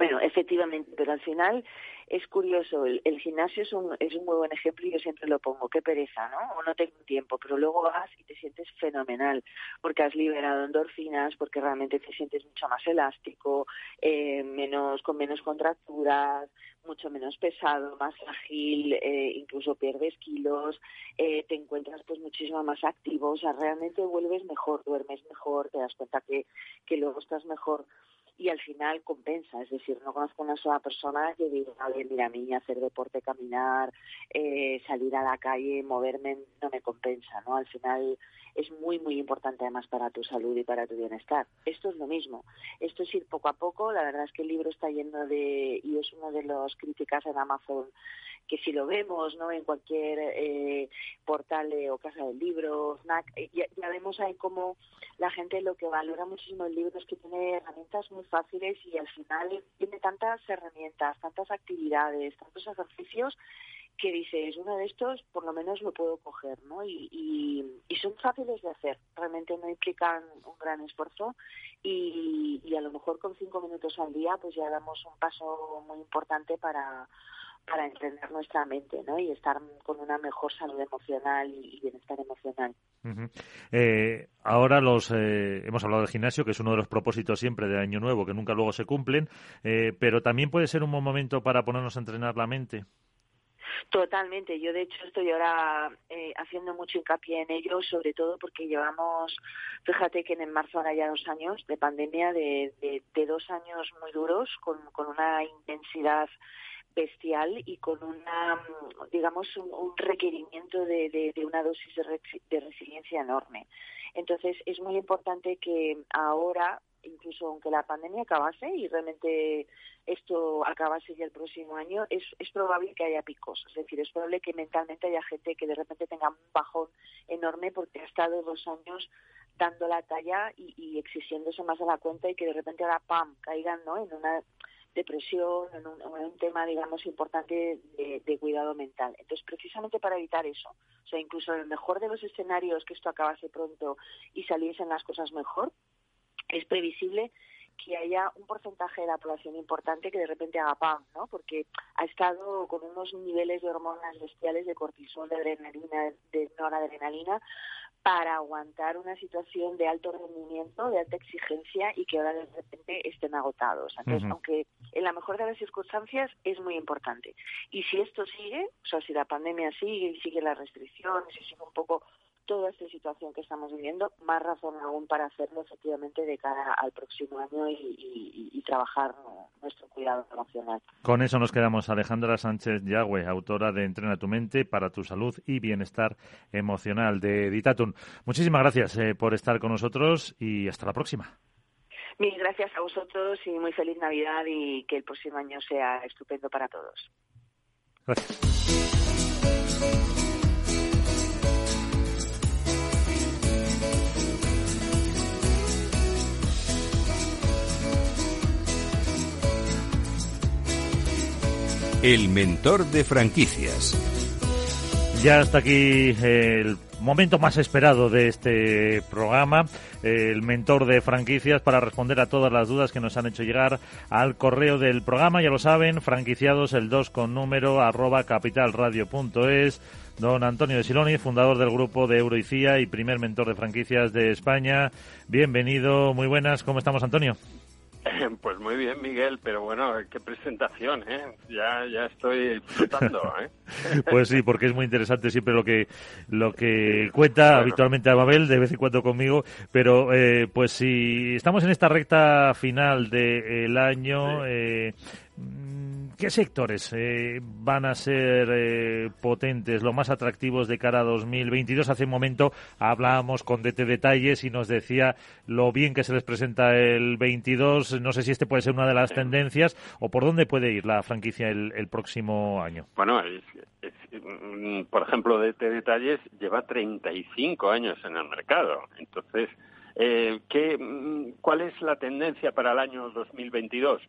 Bueno, efectivamente, pero al final es curioso, el, gimnasio es un, es un muy buen ejemplo y yo siempre lo pongo, qué pereza, ¿no? O no tengo tiempo, pero luego vas y te sientes fenomenal, porque has liberado endorfinas, porque realmente te sientes mucho más elástico, eh, menos con menos contracturas, mucho menos pesado, más ágil, eh, incluso pierdes kilos, eh, te encuentras pues muchísimo más activo, o sea, realmente vuelves mejor, duermes mejor, te das cuenta que, que luego estás mejor y al final compensa. Es decir, no conozco una sola persona que diga, mira, a mí hacer deporte, caminar, eh, salir a la calle, moverme, no me compensa, ¿no? Al final es muy, muy importante además para tu salud y para tu bienestar. Esto es lo mismo. Esto es ir poco a poco. La verdad es que el libro está lleno de, y es uno de los críticas en Amazon que si lo vemos no en cualquier eh, portal o casa del libro, snack, eh, ya, vemos ahí como la gente lo que valora muchísimo el libro es que tiene herramientas muy fáciles y al final tiene tantas herramientas, tantas actividades, tantos ejercicios que dices, uno de estos por lo menos lo puedo coger, ¿no? Y, y, son fáciles de hacer, realmente no implican un gran esfuerzo y, y a lo mejor con cinco minutos al día pues ya damos un paso muy importante para para entender nuestra mente ¿no? y estar con una mejor salud emocional y bienestar emocional. eh, ahora los eh, hemos hablado del gimnasio, que es uno de los propósitos siempre de Año Nuevo, que nunca luego se cumplen, eh, pero también puede ser un buen momento para ponernos a entrenar la mente. Totalmente. Yo, de hecho, estoy ahora eh, haciendo mucho hincapié en ello, sobre todo porque llevamos, fíjate que en marzo ahora ya dos años de pandemia, de, de, dos años muy duros, con, con una intensidad bestial y con una, digamos, un, requerimiento de, de, una dosis de, resiliencia enorme. Entonces, es muy importante que ahora, incluso aunque la pandemia acabase y realmente esto acabase ya el próximo año, es, es probable que haya picos. Es decir, es probable que mentalmente haya gente que de repente tenga un bajón enorme porque ha estado dos años dando la talla y, y exigiéndose más a la cuenta y que de repente ahora, ¡pam!, caigan ¿no? en una depresión, en un, un tema, digamos, importante de, cuidado mental. Entonces, precisamente para evitar eso, o sea, incluso en el mejor de los escenarios que esto acabase pronto y saliesen las cosas mejor, es previsible que haya un porcentaje de la población importante que de repente haga pam, ¿no? Porque ha estado con unos niveles de hormonas bestiales de cortisol, de adrenalina, de noradrenalina, para aguantar una situación de alto rendimiento, de alta exigencia y que ahora de repente estén agotados. Entonces, aunque en la mejor de las circunstancias es muy importante. Y si esto sigue, o sea, si la pandemia sigue y sigue las restricciones y sigue un poco toda esta situación que estamos viviendo, más razón aún para hacerlo efectivamente de cara al próximo año y, trabajar nuestro cuidado emocional. Con eso nos quedamos. Alejandra Sánchez Yagüe, autora de Entrena tu mente para tu salud y bienestar emocional de Ditatun. Muchísimas gracias eh, por estar con nosotros y hasta la próxima. Mil gracias a vosotros y muy feliz Navidad y que el próximo año sea estupendo para todos. Gracias. El mentor de franquicias. Ya está aquí el momento más esperado de este programa, el mentor de franquicias para responder a todas las dudas que nos han hecho llegar al correo del programa. Ya lo saben, franquiciados el 2 con número arroba capitalradio.es. Don Antonio de Siloni, fundador del grupo de Euroicía y primer mentor de franquicias de España. Bienvenido, muy buenas. ¿Cómo estamos, Antonio? (laughs) Pues muy bien, Miguel, pero bueno, qué presentación, ¿eh? Ya, ya estoy disfrutando, ¿eh? (laughs) Pues sí, porque es muy interesante siempre lo que lo que cuenta habitualmente a Babel, de vez en cuando conmigo, pero eh, pues si estamos en esta recta final del año, eh, ¿Qué sectores eh, van a ser eh, potentes, lo más atractivos de cara a 2022? Hace un momento hablábamos con DT Detalles y nos decía lo bien que se les presenta el 22. No sé si este puede ser una de las tendencias o por dónde puede ir la franquicia el, próximo año. Bueno, mm, por ejemplo, DT Detalles lleva 35 años en el mercado. Entonces, eh, ¿qué, mm, ¿cuál es la tendencia para el año 2022?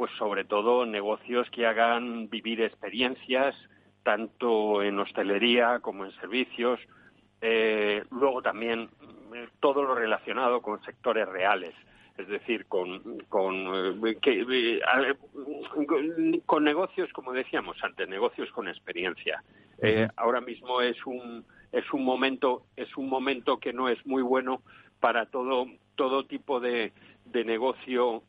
Pues sobre todo negocios que hagan vivir experiencias, tanto en hostelería como en servicios, eh, luego también eh, todo lo relacionado con sectores reales, es decir, con, con, eh, que, eh, con negocios, como decíamos antes, negocios con experiencia. Eh, ahora mismo es un es un momento es un momento que no es muy bueno para todo todo tipo de, de negocio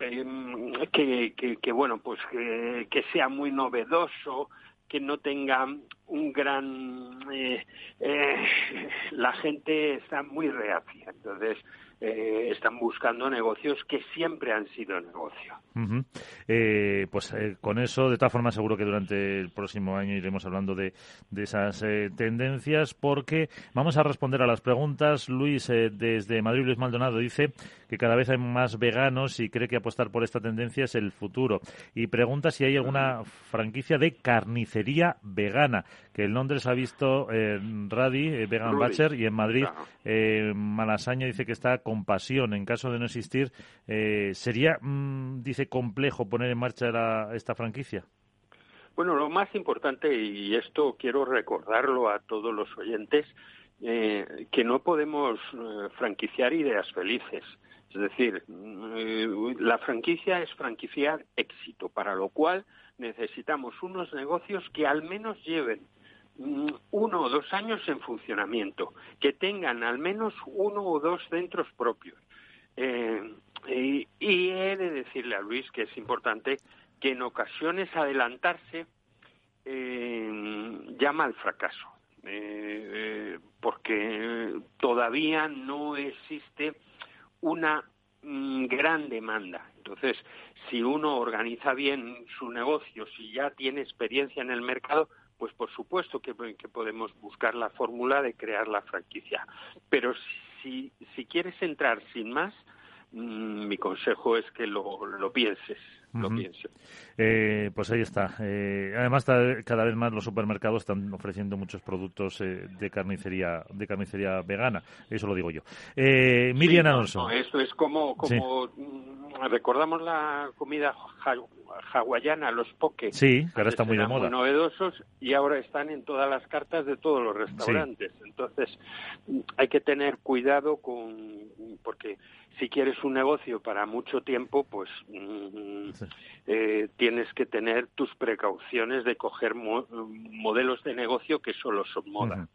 em, que, que, que, bueno pues que, que sea muy novedoso que no tenga un gran eh, eh, (laughs) la gente está muy reacia. Entonces eh, están buscando negocios que siempre han sido negocio. Eh, pues eh, con eso, de todas formas, seguro que durante el próximo año iremos hablando de, de esas tendencias, porque vamos a responder a las preguntas. Luis, desde Madrid, Luis Maldonado, dice que cada vez hay más veganos y cree que apostar por esta tendencia es el futuro. Y pregunta si hay alguna franquicia de carnicería vegana, que en Londres ha visto Radi, Vegan Butcher, y en Madrid Malasaña dice que está con pasión. En caso de no existir, eh, ¿sería, mm, dice, complejo poner en marcha esta franquicia? Bueno, lo más importante, y esto quiero recordarlo a todos los oyentes, eh, que no podemos eh, franquiciar ideas felices. Es decir, la franquicia es franquiciar éxito, para lo cual necesitamos unos negocios que al menos lleven Mm, uno o dos años en funcionamiento, que tengan al menos uno o dos centros propios. Eh, y, he de decirle a Luis que es importante que en ocasiones adelantarse eh, llama al fracaso, eh, porque todavía no existe una mm, gran demanda. Entonces, si uno organiza bien su negocio, si ya tiene experiencia en el mercado, pues por supuesto que, podemos buscar la fórmula de crear la franquicia. Pero si, si quieres entrar sin más, mm, mi consejo es que lo, lo pienses. Lo pienses. Eh, pues ahí está. Eh, además, cada vez más los supermercados están ofreciendo muchos productos eh, de carnicería de carnicería vegana. Eso lo digo yo. Miriam Alonso. esto es como, como mm, recordamos la comida hawaiana, los poke. Sí, que ahora está muy de moda. Muy novedosos y ahora están en todas las cartas de todos los restaurantes. Entonces, hay que tener cuidado con porque si quieres un negocio para mucho tiempo, pues mm, eh, tienes que tener tus precauciones de coger modelos de negocio que solo son moda.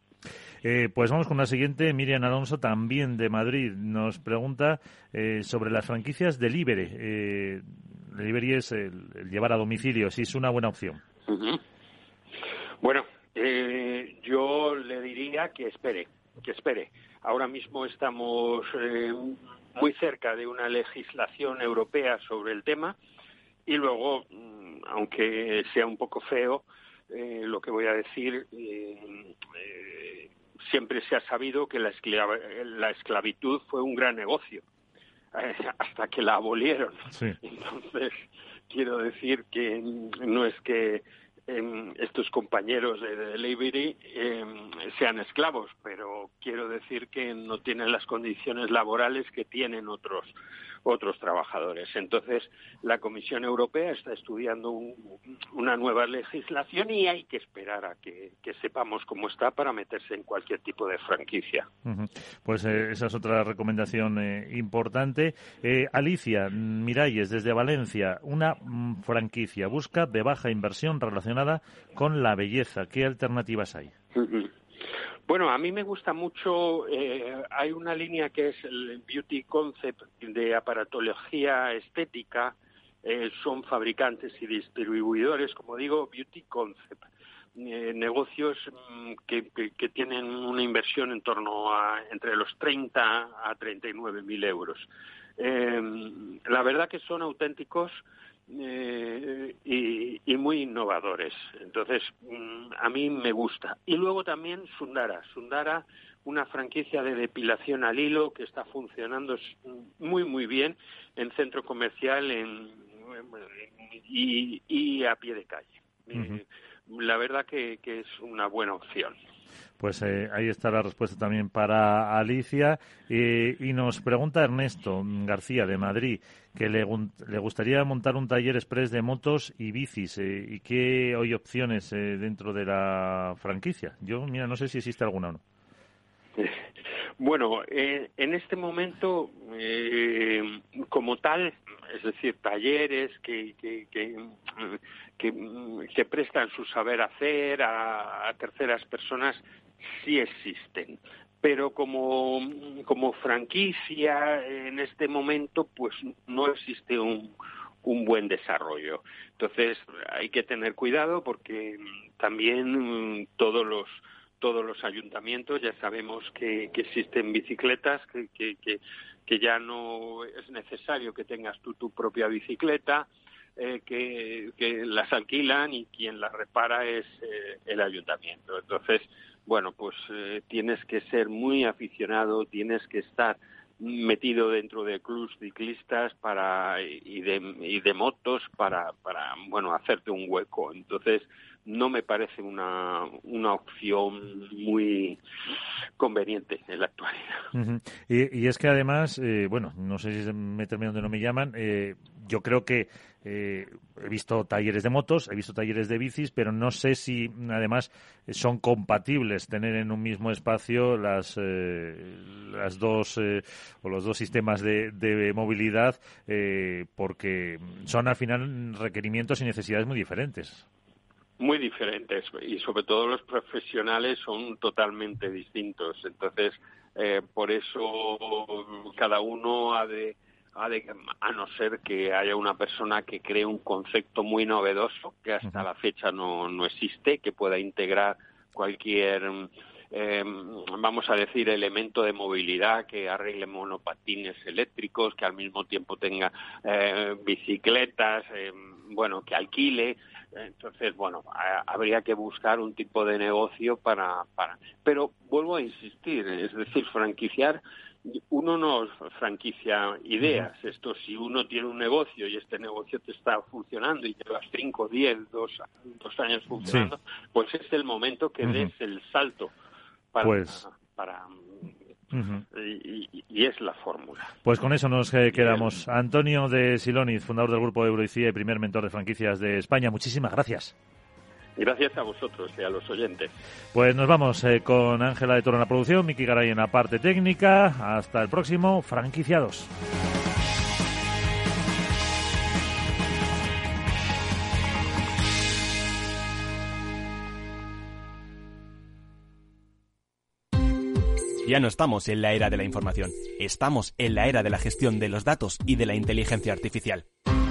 Eh, pues vamos con la siguiente. Miriam Alonso, también de Madrid, nos pregunta eh, sobre las franquicias delivery. Eh, delivery es el, llevar a domicilio, si es una buena opción. Bueno, yo le diría que espere, que espere. Ahora mismo estamos muy cerca de una legislación europea sobre el tema y luego, mm, aunque sea un poco feo, eh, lo que voy a decir, eh, eh, siempre se ha sabido que la, esclavitud fue un gran negocio hasta que la abolieron. Entonces, quiero decir que no es que em, estos compañeros de delivery em, sean esclavos, pero quiero decir que no tienen las condiciones laborales que tienen otros otros trabajadores. Entonces, la Comisión Europea está estudiando una nueva legislación y hay que esperar a que, sepamos cómo está para meterse en cualquier tipo de franquicia. Pues eh, esa es otra recomendación eh, importante. Eh, Alicia Miralles, desde Valencia, una mm, franquicia busca de baja inversión relacionada con la belleza. ¿Qué alternativas hay? (laughs) Bueno, a mí me gusta mucho, eh, hay una línea que es el Beauty Concept de aparatología estética, eh, son fabricantes y distribuidores, como digo, Beauty Concept. Eh, negocios mm, que, que, tienen una inversión en torno a entre los 30 a 39 mil euros. la verdad que son auténticos eh, y, muy innovadores. Entonces, mm, a mí me gusta. Y luego también Sundara. Sundara, una franquicia de depilación al hilo que está funcionando muy, muy bien en centro comercial en, y, a pie de calle. Eh, la verdad que es una buena opción. Pues eh, ahí está la respuesta también para Alicia. y nos pregunta Ernesto García de Madrid que le, gustaría montar un taller express de motos y bicis eh, y qué hay opciones eh, dentro de la franquicia. Yo, mira, no sé si existe alguna o no. (laughs) Bueno, eh, en este momento, eh, como tal, es decir, talleres que, que, prestan su saber hacer a, terceras personas, sí existen. Pero como, como franquicia en este momento, pues no existe un, un buen desarrollo. Entonces hay que tener cuidado porque también todos los todos los ayuntamientos ya sabemos que, existen bicicletas que, que, que, ya no es necesario que tengas tú tu propia bicicleta eh, que, las alquilan y quien las repara es eh, el ayuntamiento. Entonces bueno pues eh, tienes que ser muy aficionado tienes que estar metido dentro de clubs ciclistas para y de, y de motos para para bueno hacerte un hueco. Entonces no me parece una, una opción muy conveniente en la actualidad. y, es que además, eh, bueno, no sé si me termino donde no me llaman, eh, yo creo que eh, he visto talleres de motos, he visto talleres de bicis, pero no sé si además son compatibles tener en un mismo espacio las, las dos o los dos sistemas de, de movilidad, porque son al final requerimientos y necesidades muy diferentes muy diferentes y sobre todo los profesionales son totalmente distintos. Entonces, eh, por eso cada uno ha de, a no ser que haya una persona que cree un concepto muy novedoso que hasta la fecha no, no existe, que pueda integrar cualquier eh, vamos a decir, elemento de movilidad que arregle monopatines eléctricos, que al mismo tiempo tenga eh, bicicletas, eh, bueno, que alquile. Entonces, bueno, habría que buscar un tipo de negocio para, para. Pero vuelvo a insistir, es decir, franquiciar uno no franquicia ideas. Esto, si uno tiene un negocio y este negocio te está funcionando y llevas cinco, diez, dos, dos años funcionando, pues es el momento que des el salto para, pues... para y, es la fórmula. Pues con eso nos eh, quedamos. Antonio de Siloniz, fundador del Grupo Euroicía y primer mentor de franquicias de España, muchísimas gracias. Gracias a vosotros y a los oyentes. Pues nos vamos eh, con Ángela de Toro en la producción, Miki Garay en la parte técnica. Hasta el próximo, franquiciados. Ya no estamos en la era de la información, estamos en la era de la gestión de los datos y de la inteligencia artificial.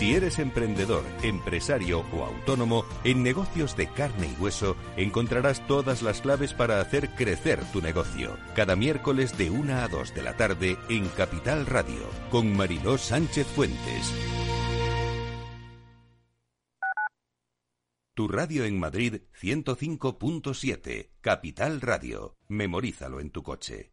Si eres emprendedor, empresario o autónomo, en negocios de carne y hueso encontrarás todas las claves para hacer crecer tu negocio. Cada miércoles de 1 a 2 de la tarde en Capital Radio, con Mariló Sánchez Fuentes. Tu radio en Madrid 105.7, Capital Radio. Memorízalo en tu coche.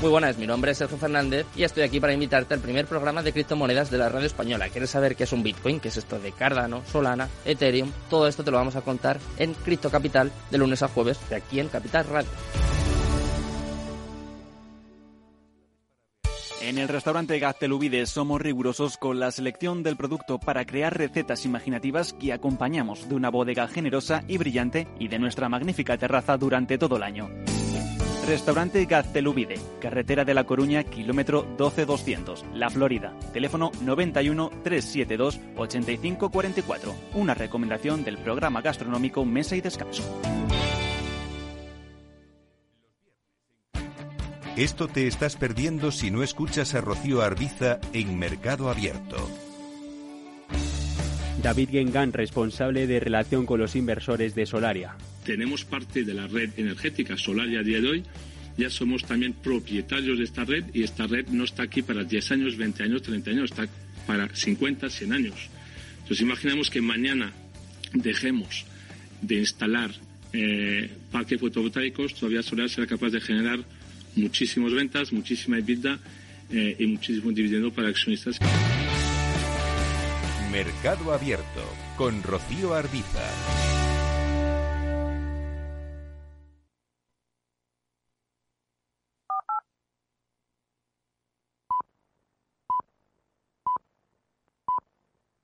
Muy buenas, mi nombre es Sergio Fernández y estoy aquí para invitarte al primer programa de criptomonedas de la radio española. ¿Quieres saber qué es un Bitcoin? ¿Qué es esto de Cardano, Solana, Ethereum? Todo esto te lo vamos a contar en Cripto Capital de lunes a jueves de aquí en Capital Radio. En el restaurante Gaztelubides somos rigurosos con la selección del producto para crear recetas imaginativas que acompañamos de una bodega generosa y brillante y de nuestra magnífica terraza durante todo el año. Restaurante Gaztelubide, carretera de La Coruña, kilómetro 12200, La Florida. Teléfono 91 372 8544. Una recomendación del programa gastronómico Mesa y Descanso. Esto te estás perdiendo si no escuchas a Rocío Arbiza en Mercado Abierto. David Gengan, responsable de relación con los inversores de Solaria. Tenemos parte de la red energética Solaria a día de hoy ya somos también propietarios de esta red y esta red no está aquí para 10 años, 20 años, 30 años, está para 50, 100 años. Entonces imaginamos que mañana dejemos de instalar eh, parques fotovoltaicos, todavía Solar será capaz de generar muchísimas ventas, muchísima EBITDA eh, y muchísimo dividendo para accionistas. Mercado Abierto con Rocío Arbiza.